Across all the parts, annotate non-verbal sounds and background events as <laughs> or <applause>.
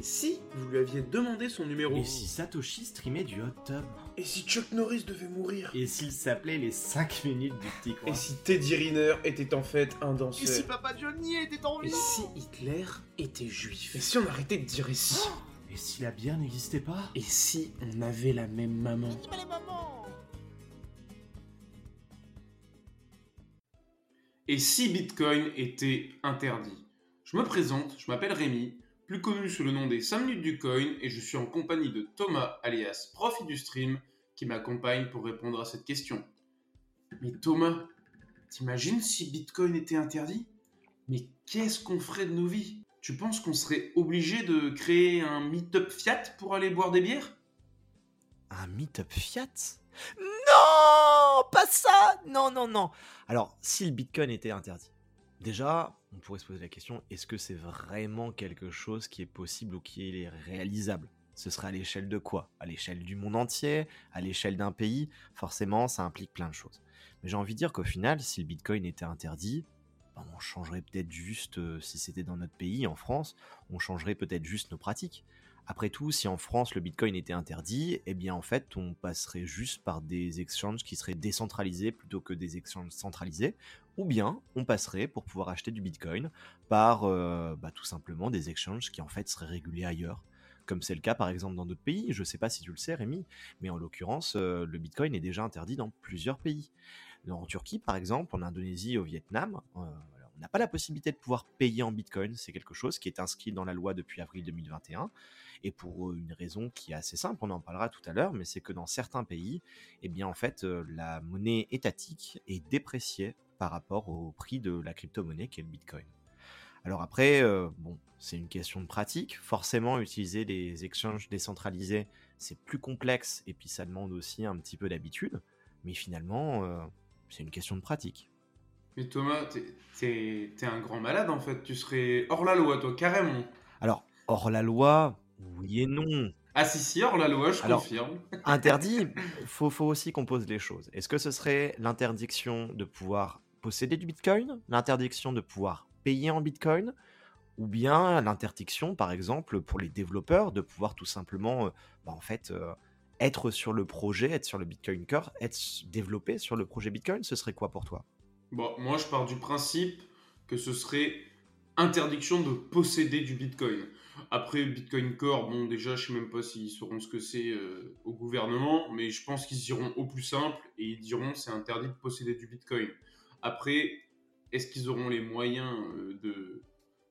Et si vous lui aviez demandé son numéro Et si Satoshi streamait du hot tub Et si Chuck Norris devait mourir Et s'il s'appelait les 5 minutes du petit coin Et si Teddy Riner était en fait un danseur Et si Papa Johnny était en Et vie si Hitler était juif Et si on arrêtait de dire et si Et si la bière n'existait pas Et si on avait la même maman Et si Bitcoin était interdit Je me présente, je m'appelle Rémi, plus connu sous le nom des 5 minutes du coin, et je suis en compagnie de Thomas, alias Profit du Stream, qui m'accompagne pour répondre à cette question. Mais Thomas, t'imagines si Bitcoin était interdit? Mais qu'est-ce qu'on ferait de nos vies? Tu penses qu'on serait obligé de créer un meet-up Fiat pour aller boire des bières? Un meet-up Fiat? Non! Pas ça! Non, non, non. Alors, si le Bitcoin était interdit, déjà, on pourrait se poser la question, est-ce que c'est vraiment quelque chose qui est possible ou qui est réalisable? Ce serait à l'échelle de quoi? À l'échelle du monde entier? À l'échelle d'un pays? Forcément, ça implique plein de choses. Mais j'ai envie de dire qu'au final, si le Bitcoin était interdit, ben, on changerait peut-être juste, euh, si c'était dans notre pays, en France, on changerait peut-être juste nos pratiques. Après tout, si en France le Bitcoin était interdit, eh bien en fait on passerait juste par des exchanges qui seraient décentralisés plutôt que des exchanges centralisés, ou bien on passerait pour pouvoir acheter du Bitcoin par euh, bah, tout simplement des exchanges qui en fait seraient régulés ailleurs. Comme c'est le cas par exemple dans d'autres pays, je ne sais pas si tu le sais Rémi, mais en l'occurrence euh, le Bitcoin est déjà interdit dans plusieurs pays. En Turquie par exemple, en Indonésie, au Vietnam, euh, n'a pas la possibilité de pouvoir payer en Bitcoin, c'est quelque chose qui est inscrit dans la loi depuis avril 2021 et pour une raison qui est assez simple, on en parlera tout à l'heure, mais c'est que dans certains pays, eh bien en fait, la monnaie étatique est dépréciée par rapport au prix de la crypto-monnaie qui est le Bitcoin. Alors après, bon, c'est une question de pratique. Forcément, utiliser des exchanges décentralisés, c'est plus complexe et puis ça demande aussi un petit peu d'habitude. Mais finalement, c'est une question de pratique. Mais Thomas, t'es un grand malade en fait. Tu serais hors la loi, toi, carrément. Alors, hors la loi, oui et non. Ah si, si, hors la loi, je confirme. <laughs> interdit, faut, faut aussi qu'on pose les choses. Est-ce que ce serait l'interdiction de pouvoir posséder du Bitcoin, l'interdiction de pouvoir payer en Bitcoin, ou bien l'interdiction, par exemple, pour les développeurs de pouvoir tout simplement, euh, bah, en fait, euh, être sur le projet, être sur le Bitcoin Core, être développé sur le projet Bitcoin, ce serait quoi pour toi? Bon, moi, je pars du principe que ce serait interdiction de posséder du Bitcoin. Après, Bitcoin Core, bon, déjà, je sais même pas s'ils sauront ce que c'est euh, au gouvernement, mais je pense qu'ils iront au plus simple et ils diront c'est interdit de posséder du Bitcoin. Après, est-ce qu'ils auront les moyens euh, de,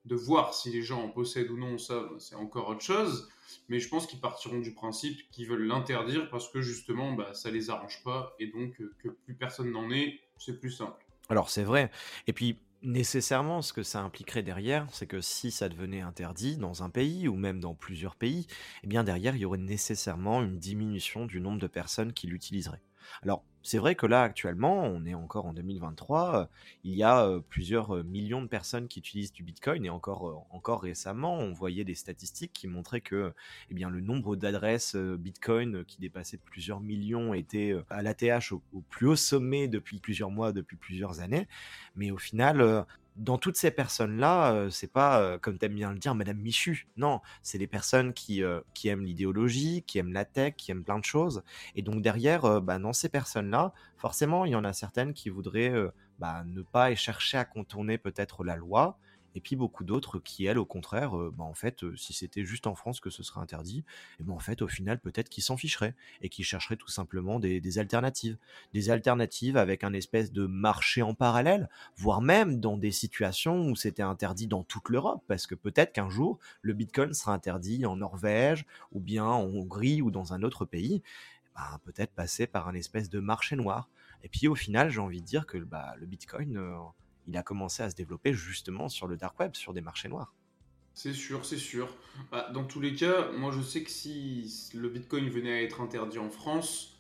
de voir si les gens en possèdent ou non Ça, bah, c'est encore autre chose. Mais je pense qu'ils partiront du principe qu'ils veulent l'interdire parce que justement, bah, ça les arrange pas et donc euh, que plus personne n'en ait, c'est plus simple. Alors c'est vrai. Et puis nécessairement, ce que ça impliquerait derrière, c'est que si ça devenait interdit dans un pays ou même dans plusieurs pays, eh bien derrière, il y aurait nécessairement une diminution du nombre de personnes qui l'utiliseraient. Alors, c'est vrai que là, actuellement, on est encore en 2023, euh, il y a euh, plusieurs euh, millions de personnes qui utilisent du Bitcoin et encore, encore récemment, on voyait des statistiques qui montraient que eh bien, le nombre d'adresses Bitcoin qui dépassait plusieurs millions était à l'ATH au, au, plus haut sommet depuis plusieurs mois, depuis plusieurs années. Mais au final, dans toutes ces personnes-là, euh, c'est pas, euh, comme t'aimes bien le dire, Madame Michu. Non, c'est des personnes qui, euh, qui aiment l'idéologie, qui aiment la tech, qui aiment plein de choses. Et donc derrière, bah, dans ces personnes-là, forcément, il y en a certaines qui voudraient bah, ne pas chercher à contourner peut-être la loi, et puis beaucoup d'autres qui, elles, au contraire, euh, bah, en fait, euh, si c'était juste en France que ce serait interdit, et ben en fait, au final, peut-être qu'ils s'en ficheraient et qu'ils chercheraient tout simplement des, alternatives. Des alternatives avec un espèce de marché en parallèle, voire même dans des situations où c'était interdit dans toute l'Europe, parce que peut-être qu'un jour, le Bitcoin sera interdit en Norvège, ou bien en Hongrie, ou dans un autre pays, bah, peut-être passer par un espèce de marché noir. Et puis au final, j'ai envie de dire que bah, le Bitcoin, euh, il a commencé à se développer justement sur le dark web, sur des marchés noirs. C'est sûr, c'est sûr. Bah, dans tous les cas, moi je sais que si le Bitcoin venait à être interdit en France,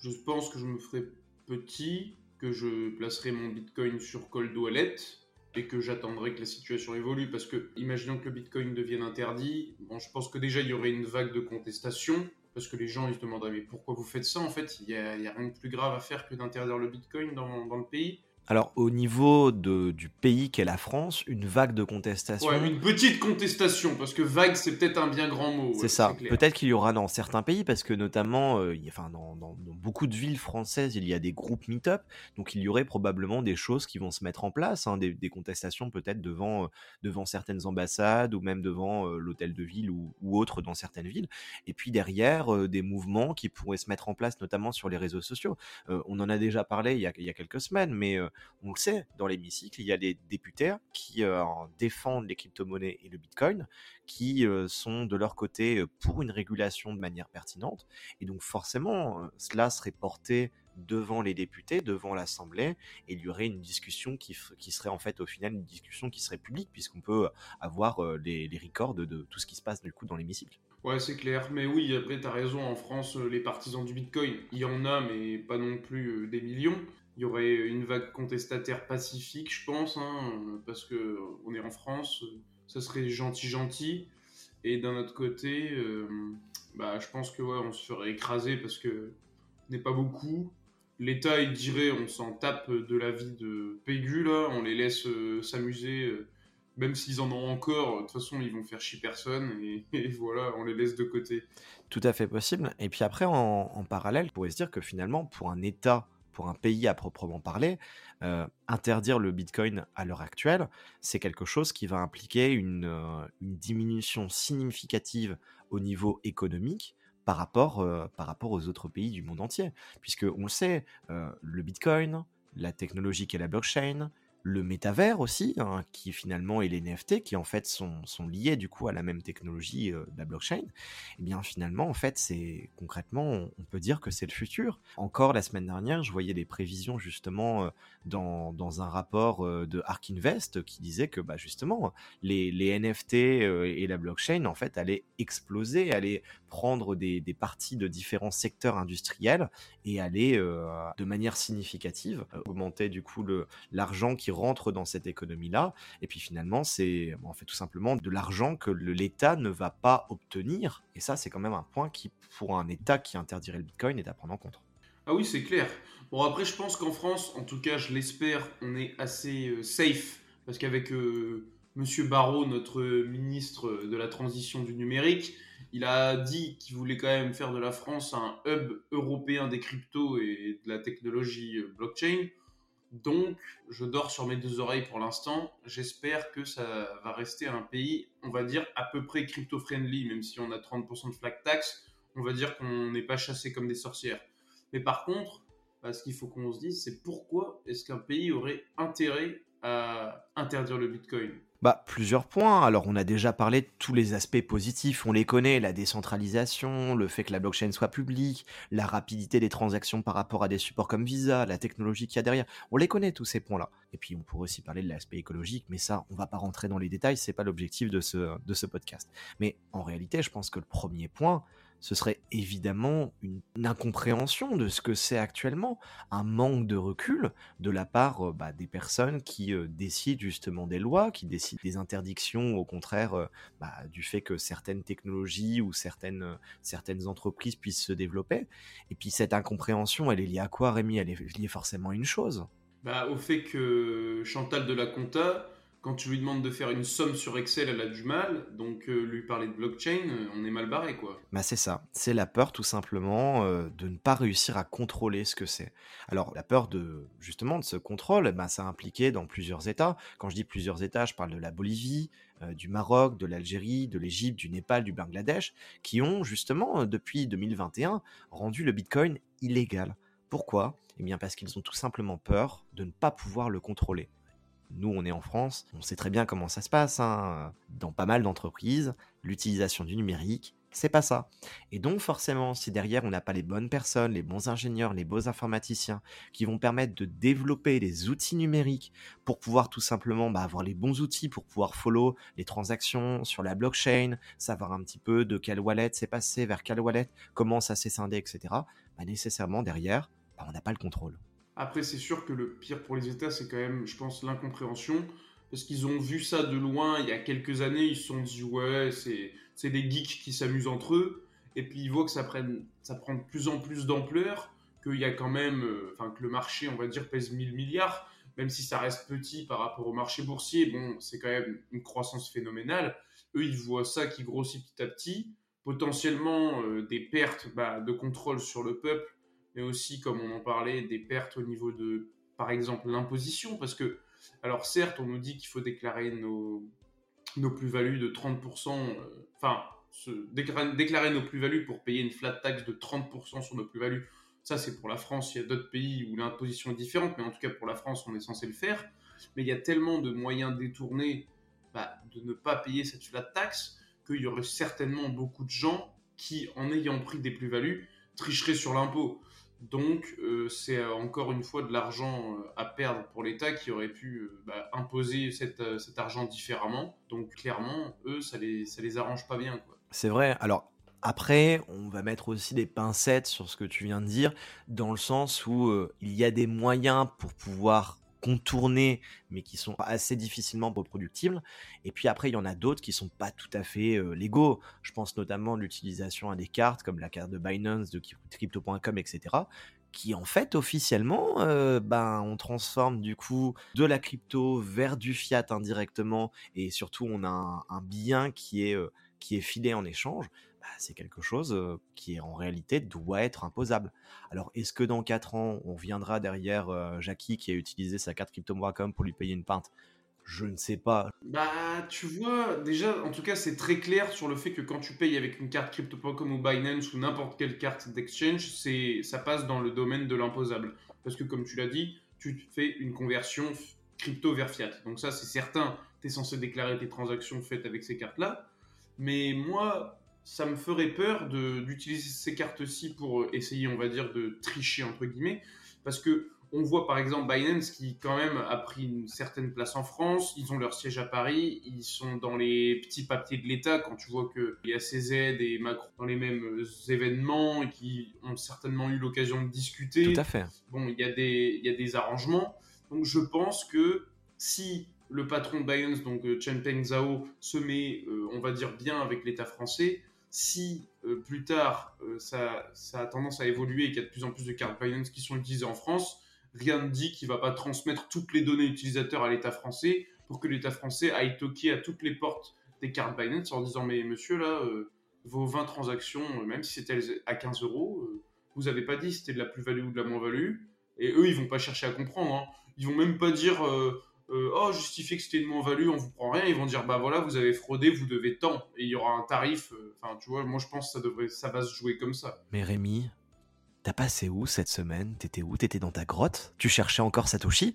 je pense que je me ferais petit, que je placerais mon Bitcoin sur Cold Wallet et que j'attendrai que la situation évolue. Parce que, imaginons que le Bitcoin devienne interdit, bon, je pense que déjà il y aurait une vague de contestation. Parce que les gens ils se demanderaient mais pourquoi vous faites ça En fait, il n'y a, rien de plus grave à faire que d'interdire le Bitcoin dans le pays Alors, au niveau de, du pays qu'est la France, une vague de contestation. Ouais, une petite contestation, parce que vague, c'est peut-être un bien grand mot. c'est ça. Peut-être qu'il y aura dans certains pays, parce que notamment, euh, enfin, dans, dans, beaucoup de villes françaises, il y a des groupes meet-up, donc il y aurait probablement des choses qui vont se mettre en place, hein, des, des, contestations peut-être devant, euh, devant certaines ambassades ou même devant euh, l'hôtel de ville ou, ou autre dans certaines villes. Et puis derrière, des mouvements qui pourraient se mettre en place, notamment sur les réseaux sociaux. on en a déjà parlé il y a, il y a quelques semaines, mais on le sait, dans l'hémicycle, il y a des députés qui euh, défendent les crypto-monnaies et le Bitcoin, qui euh, sont de leur côté euh, pour une régulation de manière pertinente. Et donc forcément, cela serait porté devant les députés, devant l'Assemblée, et il y aurait une discussion qui, serait en fait au final une discussion qui serait publique, puisqu'on peut avoir les, les records de, de, tout ce qui se passe du coup dans l'hémicycle. Ouais, c'est clair. Mais oui, après, tu as raison, en France, les partisans du Bitcoin, il y en a, mais pas non plus des millions il y aurait une vague contestataire pacifique, je pense, hein, parce que on est en France, ça serait gentil gentil. Et d'un autre côté, euh, bah, je pense que ouais, on se ferait écraser parce que n'est pas beaucoup. L'État, il dirait, on s'en tape de la vie de Pégu, là, on les laisse euh, s'amuser, euh, même s'ils en ont encore, de toute façon, ils vont faire chier personne, <laughs> et, voilà, on les laisse de côté. Tout à fait possible. Et puis après, en, en parallèle, on pourrait se dire que finalement, pour un État pour un pays à proprement parler, euh, interdire le Bitcoin à l'heure actuelle, c'est quelque chose qui va impliquer une, euh, diminution significative au niveau économique par rapport, euh, par rapport aux autres pays du monde entier. Puisque on le sait, le Bitcoin, la technologie qu'est la blockchain, le métavers aussi, hein, qui finalement est les NFT, qui en fait sont, sont, liés du coup à la même technologie euh, de la blockchain, et eh bien finalement en fait c'est concrètement on, peut dire que c'est le futur. Encore la semaine dernière, je voyais des prévisions justement euh, dans, dans, un rapport euh, de Ark Invest qui disait que bah, justement les, les NFT et la blockchain en fait allaient exploser, allaient prendre des, parties de différents secteurs industriels et aller de manière significative augmenter du coup l'argent qui rentre dans cette économie-là. Et puis finalement, c'est en fait tout simplement de l'argent que l'État ne va pas obtenir. Et ça, c'est quand même un point qui, pour un État qui interdirait le Bitcoin, est à prendre en compte. Ah oui, c'est clair. Bon, après, je pense qu'en France, en tout cas, je l'espère, on est assez euh, safe. Parce qu'avec euh, Monsieur Barrault, notre ministre de la transition du numérique, il a dit qu'il voulait quand même faire de la France un hub européen des cryptos et de la technologie euh, blockchain. Donc, je dors sur mes deux oreilles pour l'instant. J'espère que ça va rester un pays, on va dire, à peu près crypto-friendly, même si on a 30% de flag tax. On va dire qu'on n'est pas chassé comme des sorcières. Mais par contre, bah, ce qu'il faut qu'on se dise, c'est pourquoi est-ce qu'un pays aurait intérêt à interdire le Bitcoin? Bah, plusieurs points. Alors, on a déjà parlé de tous les aspects positifs, on les connaît, la décentralisation, le fait que la blockchain soit publique, la rapidité des transactions par rapport à des supports comme Visa, la technologie qu'il y a derrière. On les connaît tous ces points-là. Et puis, on pourrait aussi parler de l'aspect écologique, mais ça, on va pas rentrer dans les détails, c'est pas l'objectif de ce, de ce podcast. Mais en réalité, je pense que le premier point, ce serait évidemment une, incompréhension de ce que c'est actuellement, un manque de recul de la part euh, bah, des personnes qui euh, décident justement des lois, qui décident des interdictions, au contraire euh, bah, du fait que certaines technologies ou certaines, certaines entreprises puissent se développer. Et puis cette incompréhension, elle est liée à quoi, Rémi? Elle est liée forcément à une chose. Bah, au fait que Chantal de la Conta quand tu lui demandes de faire une somme sur Excel, elle a du mal. Donc euh, lui parler de blockchain, euh, on est mal barré quoi. Bah c'est ça, c'est la peur tout simplement euh, de ne pas réussir à contrôler ce que c'est. Alors la peur de justement de ce contrôle, bah, ça a impliqué dans plusieurs États. Quand je dis plusieurs États, je parle de la Bolivie, du Maroc, de l'Algérie, de l'Égypte, du Népal, du Bangladesh, qui ont justement depuis 2021 rendu le Bitcoin illégal. Pourquoi? Eh bien parce qu'ils ont tout simplement peur de ne pas pouvoir le contrôler. Nous, on est en France, on sait très bien comment ça se passe. Hein. Dans pas mal d'entreprises, l'utilisation du numérique, c'est pas ça. Et donc, forcément, si derrière on n'a pas les bonnes personnes, les bons ingénieurs, les beaux informaticiens qui vont permettre de développer des outils numériques pour pouvoir tout simplement bah, avoir les bons outils pour pouvoir follow les transactions sur la blockchain, savoir un petit peu de quelle wallet c'est passé, vers quelle wallet, comment ça s'est scindé, etc., bah, nécessairement derrière, bah, on n'a pas le contrôle. Après, c'est sûr que le pire pour les États, c'est quand même, je pense, l'incompréhension. Parce qu'ils ont vu ça de loin il y a quelques années, ils se sont dit, ouais, c'est des geeks qui s'amusent entre eux. Et puis ils voient que ça, prenne, ça prend de plus en plus d'ampleur, qu'il y a quand même, euh, enfin, que le marché, on va dire, pèse 1000 milliards. même si ça reste petit par rapport au marché boursier, bon, c'est quand même une croissance phénoménale. Eux, ils voient ça qui grossit petit à petit, potentiellement euh, des pertes bah, de contrôle sur le peuple, mais aussi, comme on en parlait, des pertes au niveau de, par exemple, l'imposition, parce que, alors certes, on nous dit qu'il faut déclarer nos, nos plus-values de 30%, euh, enfin, déclarer, nos plus-values pour payer une flat tax de 30% sur nos plus-values. Ça, c'est pour la France. Il y a d'autres pays où l'imposition est différente, mais en tout cas, pour la France, on est censé le faire. Mais il y a tellement de moyens détournés bah, de ne pas payer cette flat tax qu'il y aurait certainement beaucoup de gens qui, en ayant pris des plus-values, tricheraient sur l'impôt. Donc, euh, c'est euh, encore une fois de l'argent euh, à perdre pour l'État qui aurait pu bah, imposer cet argent différemment. Donc, clairement, eux, ça les, ça les arrange pas bien. C'est vrai. Alors, après, on va mettre aussi des pincettes sur ce que tu viens de dire, dans le sens où il y a des moyens pour pouvoir contourner, mais qui sont assez difficilement reproductibles. Et puis après, il y en a d'autres qui sont pas tout à fait légaux. Je pense notamment l'utilisation à des cartes comme la carte de Binance, de crypto.com, etc. Qui en fait officiellement, ben on transforme du coup de la crypto vers du fiat indirectement, et surtout on a un, bien qui est qui est filé en échange. Bah, c'est quelque chose qui en réalité doit être imposable. Alors est-ce que dans 4 ans, on viendra derrière Jackie qui a utilisé sa carte crypto.com pour lui payer une pinte? Je ne sais pas. Bah, tu vois, déjà, en tout cas, c'est très clair sur le fait que quand tu payes avec une carte crypto.com ou Binance ou n'importe quelle carte d'exchange, c'est, ça passe dans le domaine de l'imposable. Parce que, comme tu l'as dit, tu fais une conversion crypto vers fiat. Donc ça, c'est certain, tu es censé déclarer tes transactions faites avec ces cartes-là. Mais moi, ça me ferait peur d'utiliser ces cartes-ci pour euh, essayer, on va dire, de tricher entre guillemets, parce que on voit par exemple Binance qui quand même a pris une certaine place en France, ils ont leur siège à Paris, ils sont dans les petits papiers de l'État quand tu vois qu'il y a CZ et Macron dans les mêmes euh, événements et qui ont certainement eu l'occasion de discuter. Tout à fait. Bon, il y, a des, il y a des arrangements, donc je pense que si le patron de Binance, donc euh, Peng Zhao, se met, on va dire, bien avec l'État français, si euh, plus tard euh, ça, a tendance à évoluer et qu'il y a de plus en plus de cartes Binance qui sont utilisées en France, rien ne dit qu'il ne va pas transmettre toutes les données utilisateurs à l'État français pour que l'État français aille toquer à toutes les portes des cartes Binance en disant mais monsieur là, euh, vos 20 transactions, même si c'était à 15 euros, vous n'avez pas dit si c'était de la plus-value ou de la moins-value. Et eux, ils vont pas chercher à comprendre. Hein. Ils vont même pas dire oh, justifier que c'était une moins-value, on vous prend rien. Ils vont dire, bah voilà, vous avez fraudé, vous devez tant. Et il y aura un tarif. Enfin, tu vois, moi je pense que ça, devrait, ça va se jouer comme ça. Mais Rémi, T'as passé où cette semaine? T'étais où? T'étais dans ta grotte? Tu cherchais encore Satoshi?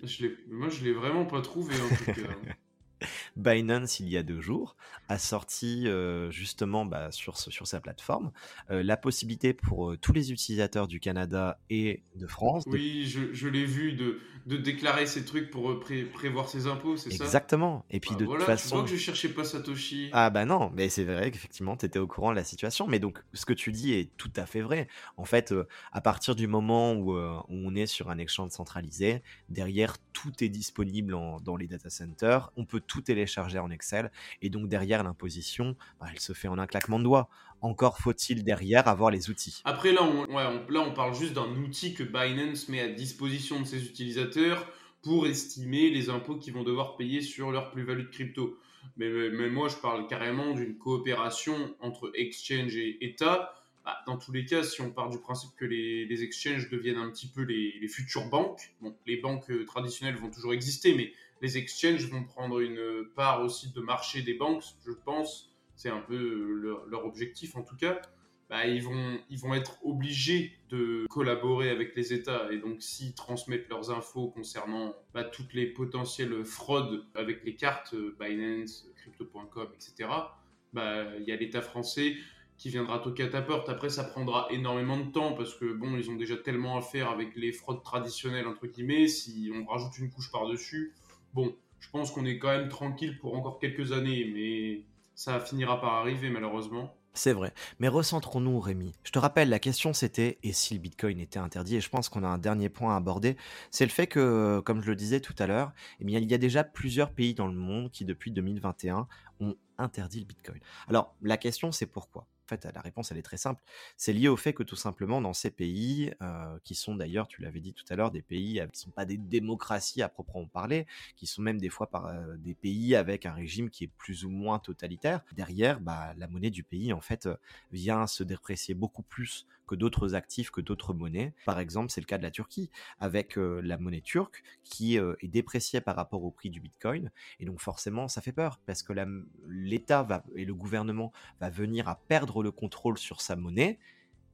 Moi, je l'ai vraiment pas trouvé en tout cas. <laughs> Binance, il y a deux jours, a sorti euh, justement bah, sur, sur sa plateforme euh, la possibilité pour euh, tous les utilisateurs du Canada et de France. Oui, je, l'ai vu de, de, déclarer ces trucs pour prévoir ses impôts, c'est ça? Exactement. Et puis bah de toute façon. Tu vois que je cherchais pas Satoshi. Ah bah non, mais c'est vrai qu'effectivement, tu étais au courant de la situation. Mais donc, ce que tu dis est tout à fait vrai. En fait, à partir du moment où, on est sur un exchange centralisé, derrière, tout est disponible dans les data centers. On peut tout télécharger en Excel. Et donc derrière l'imposition, bah, elle se fait en un claquement de doigts. Encore faut-il derrière avoir les outils. Après là, on, là, on parle juste d'un outil que Binance met à disposition de ses utilisateurs pour estimer les impôts qu'ils vont devoir payer sur leur plus-value de crypto. Mais, mais, moi, je parle carrément d'une coopération entre exchange et État. Bah, dans tous les cas, si on part du principe que les, les exchanges deviennent un petit peu les, les futures banques, bon, les banques euh, traditionnelles vont toujours exister, mais les exchanges vont prendre une part aussi de marché des banques, je pense. C'est un peu leur, objectif en tout cas. Bah, ils, vont, être obligés de collaborer avec les États. Et donc, s'ils transmettent leurs infos concernant bah, toutes les potentielles fraudes avec les cartes euh, Binance, Crypto.com, etc., bah, il y a l'État français qui viendra toquer à ta porte. Après, ça prendra énormément de temps parce que, bon, ils ont déjà tellement à faire avec les fraudes traditionnelles, entre guillemets. Si on rajoute une couche par-dessus, Bon, je pense qu'on est quand même tranquille pour encore quelques années, mais ça finira par arriver malheureusement. C'est vrai. Mais recentrons-nous, Rémi. Je te rappelle, la question c'était et si le Bitcoin était interdit Et je pense qu'on a un dernier point à aborder. C'est le fait que, comme je le disais tout à l'heure, eh il y a déjà plusieurs pays dans le monde qui, depuis 2021, ont interdit le Bitcoin. Alors, la question c'est pourquoi? Fait, la réponse, elle est très simple. C'est lié au fait que tout simplement, dans ces pays, qui sont d'ailleurs, tu l'avais dit tout à l'heure, des pays qui ne sont pas des démocraties à proprement parler, qui sont même des fois par, des pays avec un régime qui est plus ou moins totalitaire, derrière, bah, la monnaie du pays, en fait, vient se déprécier beaucoup plus que d'autres actifs, que d'autres monnaies. Par exemple, c'est le cas de la Turquie, avec la monnaie turque qui est dépréciée par rapport au prix du Bitcoin. Et donc forcément, ça fait peur, parce que l'État et le gouvernement va venir à perdre le contrôle sur sa monnaie.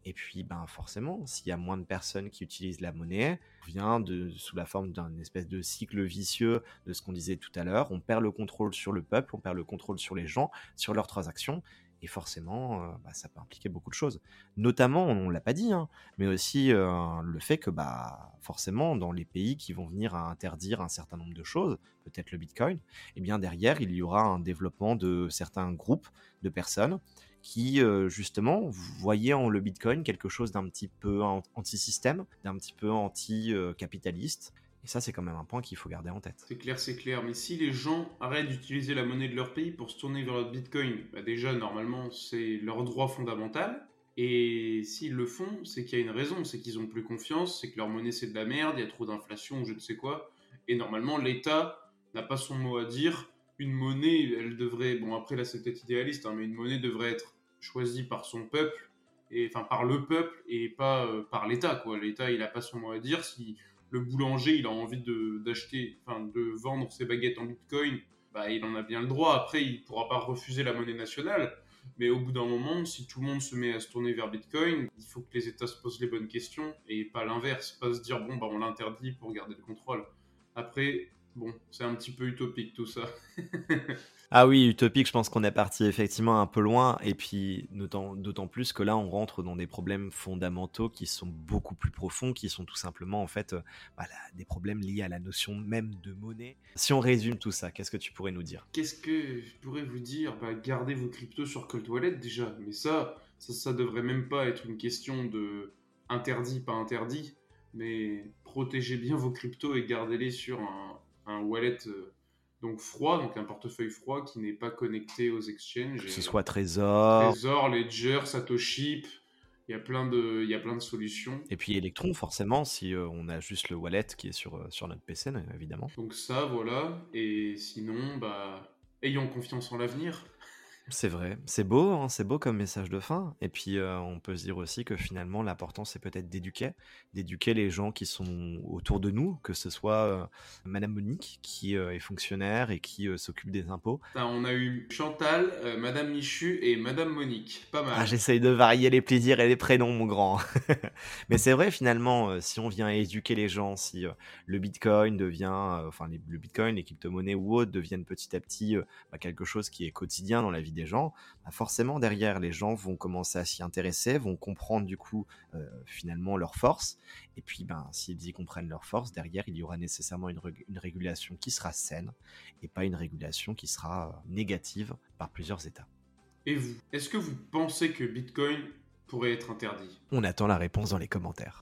Et puis, ben forcément, s'il y a moins de personnes qui utilisent la monnaie, vient de sous la forme d'un espèce de cycle vicieux de ce qu'on disait tout à l'heure. On perd le contrôle sur le peuple, on perd le contrôle sur les gens, sur leurs transactions, et forcément, euh, bah, ça peut impliquer beaucoup de choses. Notamment, on ne l'a pas dit, hein, mais aussi euh, le fait que bah, forcément, dans les pays qui vont venir à interdire un certain nombre de choses, peut-être le Bitcoin, eh bien derrière, il y aura un développement de certains groupes de personnes qui, euh, justement, voyaient en le Bitcoin quelque chose d'un petit peu anti-système, d'un petit peu anti-capitaliste, et ça, c'est quand même un point qu'il faut garder en tête. C'est clair, c'est clair. Mais si les gens arrêtent d'utiliser la monnaie de leur pays pour se tourner vers le Bitcoin, bah déjà, normalement, c'est leur droit fondamental. Et s'ils le font, c'est qu'il y a une raison. C'est qu'ils ont plus confiance, c'est que leur monnaie, c'est de la merde, il y a trop d'inflation, je ne sais quoi. Et normalement, l'État n'a pas son mot à dire. Une monnaie, elle devrait... Bon, après, là, c'est peut-être idéaliste, hein, mais une monnaie devrait être choisie par son peuple, et enfin par le peuple, et pas euh, par l'État, quoi. L'État, il n'a pas son mot à dire. Si le boulanger, il a envie de, d'acheter, enfin, de vendre ses baguettes en bitcoin, bah, il en a bien le droit. Après, il pourra pas refuser la monnaie nationale. Mais au bout d'un moment, si tout le monde se met à se tourner vers Bitcoin, il faut que les États se posent les bonnes questions et pas l'inverse, pas se dire bon bah on l'interdit pour garder le contrôle. Après, bon, c'est un petit peu utopique tout ça. <laughs> Ah oui, utopique, je pense qu'on est parti effectivement un peu loin, et puis d'autant plus que là, on rentre dans des problèmes fondamentaux qui sont beaucoup plus profonds, qui sont tout simplement en fait euh, des problèmes liés à la notion même de monnaie. Si on résume tout ça, qu'est-ce que tu pourrais nous dire? Qu'est-ce que je pourrais vous dire? Bah, Gardez vos cryptos sur Cold Wallet déjà, mais ça, ça, ça devrait même pas être une question de interdit, pas interdit, mais protégez bien vos cryptos et gardez-les sur un, wallet. Euh, donc froid, donc un portefeuille froid qui n'est pas connecté aux exchanges. Que ce soit Trésor. Trésor, Ledger, Satoshi, il y a plein de, il y a plein de solutions. Et puis Electron, forcément, si euh, on a juste le wallet qui est sur, euh, sur notre PC, évidemment. Donc ça, voilà. Et sinon, bah, ayons confiance en l'avenir. C'est vrai, c'est beau, hein, c'est beau comme message de fin. Et puis euh, on peut se dire aussi que finalement l'important c'est peut-être d'éduquer, d'éduquer les gens qui sont autour de nous, que ce soit euh, Madame Monique qui euh, est fonctionnaire et qui s'occupe des impôts. on a eu Chantal, Madame Michu et Madame Monique, pas mal. Ah, j'essaye de varier les plaisirs et les prénoms, mon grand. <laughs> Mais c'est vrai finalement, si on vient éduquer les gens, si le Bitcoin devient, enfin le Bitcoin, les crypto-monnaies ou autres deviennent petit à petit bah, quelque chose qui est quotidien dans la vie des gens, bah, forcément derrière les gens vont commencer à s'y intéresser, vont comprendre du coup euh, finalement leurs forces. Et puis ben, s'ils y comprennent leurs forces, derrière il y aura nécessairement une, régulation qui sera saine et pas une régulation qui sera euh, négative par plusieurs États. Et vous, est-ce que vous pensez que Bitcoin pourrait être interdit? On attend la réponse dans les commentaires.